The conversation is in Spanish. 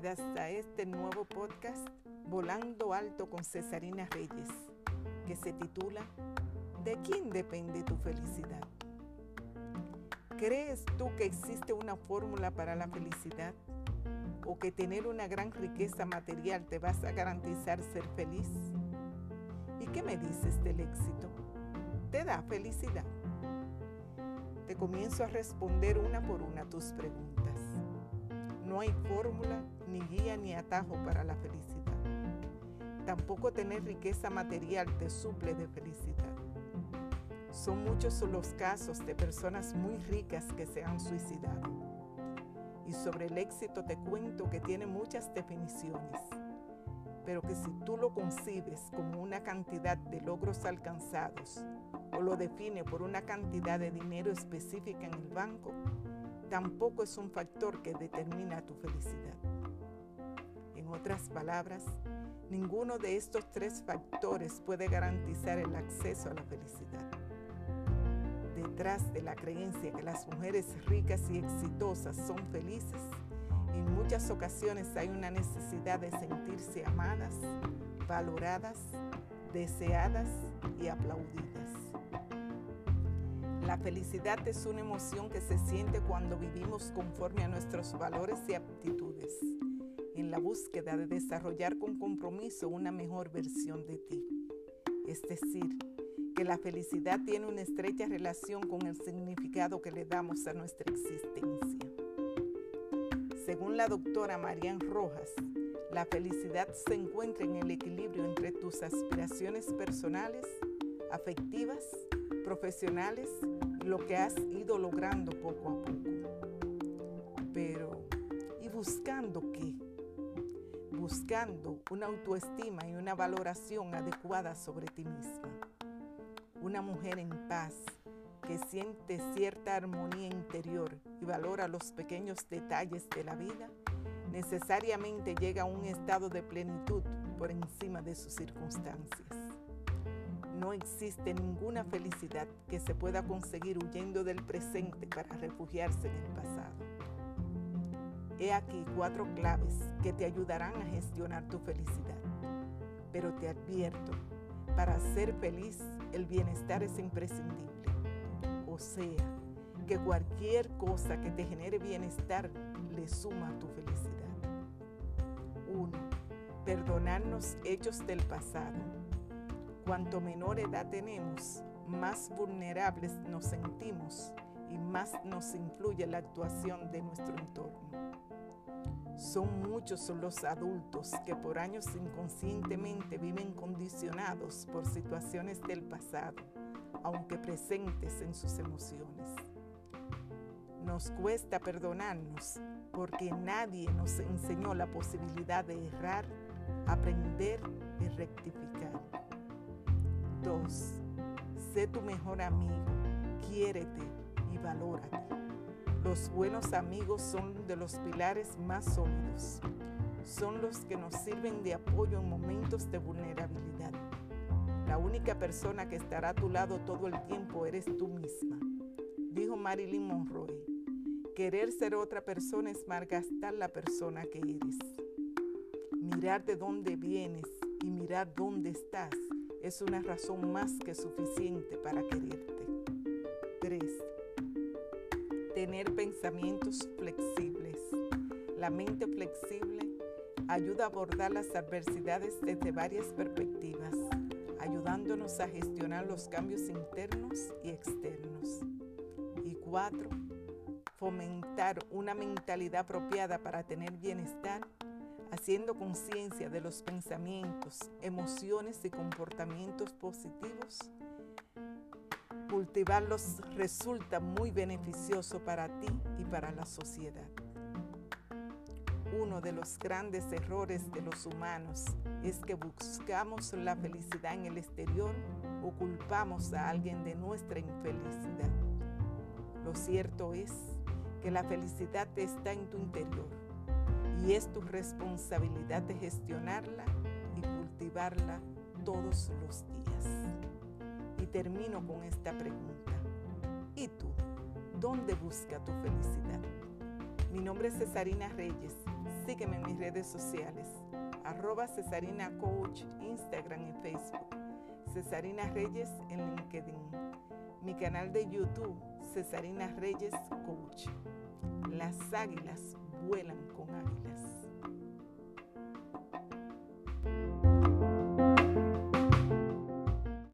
bienvenidas a este nuevo podcast Volando Alto con Cesarina Reyes, que se titula ¿De quién depende tu felicidad? ¿Crees tú que existe una fórmula para la felicidad? ¿O que tener una gran riqueza material te vas a garantizar ser feliz? ¿Y qué me dices del éxito? ¿Te da felicidad? Te comienzo a responder una por una tus preguntas. No hay fórmula, ni guía, ni atajo para la felicidad. Tampoco tener riqueza material te suple de felicidad. Son muchos los casos de personas muy ricas que se han suicidado. Y sobre el éxito te cuento que tiene muchas definiciones, pero que si tú lo concibes como una cantidad de logros alcanzados o lo define por una cantidad de dinero específica en el banco, tampoco es un factor que determina tu felicidad. En otras palabras, ninguno de estos tres factores puede garantizar el acceso a la felicidad. Detrás de la creencia que las mujeres ricas y exitosas son felices, en muchas ocasiones hay una necesidad de sentirse amadas, valoradas, deseadas y aplaudidas. La felicidad es una emoción que se siente cuando vivimos conforme a nuestros valores y aptitudes, en la búsqueda de desarrollar con compromiso una mejor versión de ti. Es decir, que la felicidad tiene una estrecha relación con el significado que le damos a nuestra existencia. Según la doctora Marian Rojas, la felicidad se encuentra en el equilibrio entre tus aspiraciones personales, afectivas, profesionales lo que has ido logrando poco a poco. Pero, ¿y buscando qué? Buscando una autoestima y una valoración adecuada sobre ti misma. Una mujer en paz que siente cierta armonía interior y valora los pequeños detalles de la vida, necesariamente llega a un estado de plenitud por encima de sus circunstancias. No existe ninguna felicidad que se pueda conseguir huyendo del presente para refugiarse en el pasado. He aquí cuatro claves que te ayudarán a gestionar tu felicidad. Pero te advierto, para ser feliz el bienestar es imprescindible. O sea, que cualquier cosa que te genere bienestar le suma a tu felicidad. 1. Perdonarnos hechos del pasado Cuanto menor edad tenemos, más vulnerables nos sentimos y más nos influye la actuación de nuestro entorno. Son muchos los adultos que por años inconscientemente viven condicionados por situaciones del pasado, aunque presentes en sus emociones. Nos cuesta perdonarnos porque nadie nos enseñó la posibilidad de errar, aprender y rectificar. 2. Sé tu mejor amigo, quiérete y valórate. Los buenos amigos son de los pilares más sólidos. Son los que nos sirven de apoyo en momentos de vulnerabilidad. La única persona que estará a tu lado todo el tiempo eres tú misma, dijo Marilyn Monroe. Querer ser otra persona es malgastar la persona que eres. Mirar de dónde vienes y mirar dónde estás es una razón más que suficiente para quererte. 3. Tener pensamientos flexibles. La mente flexible ayuda a abordar las adversidades desde varias perspectivas, ayudándonos a gestionar los cambios internos y externos. Y 4. Fomentar una mentalidad apropiada para tener bienestar haciendo conciencia de los pensamientos, emociones y comportamientos positivos, cultivarlos resulta muy beneficioso para ti y para la sociedad. Uno de los grandes errores de los humanos es que buscamos la felicidad en el exterior o culpamos a alguien de nuestra infelicidad. Lo cierto es que la felicidad está en tu interior y es tu responsabilidad de gestionarla y cultivarla todos los días. Y termino con esta pregunta. ¿Y tú? ¿Dónde busca tu felicidad? Mi nombre es Cesarina Reyes, Sígueme en mis redes sociales, arroba Cesarina Coach, Instagram y Facebook, Cesarina Reyes en LinkedIn, mi canal de YouTube, Cesarina Reyes Coach. Las águilas vuelan con águilas.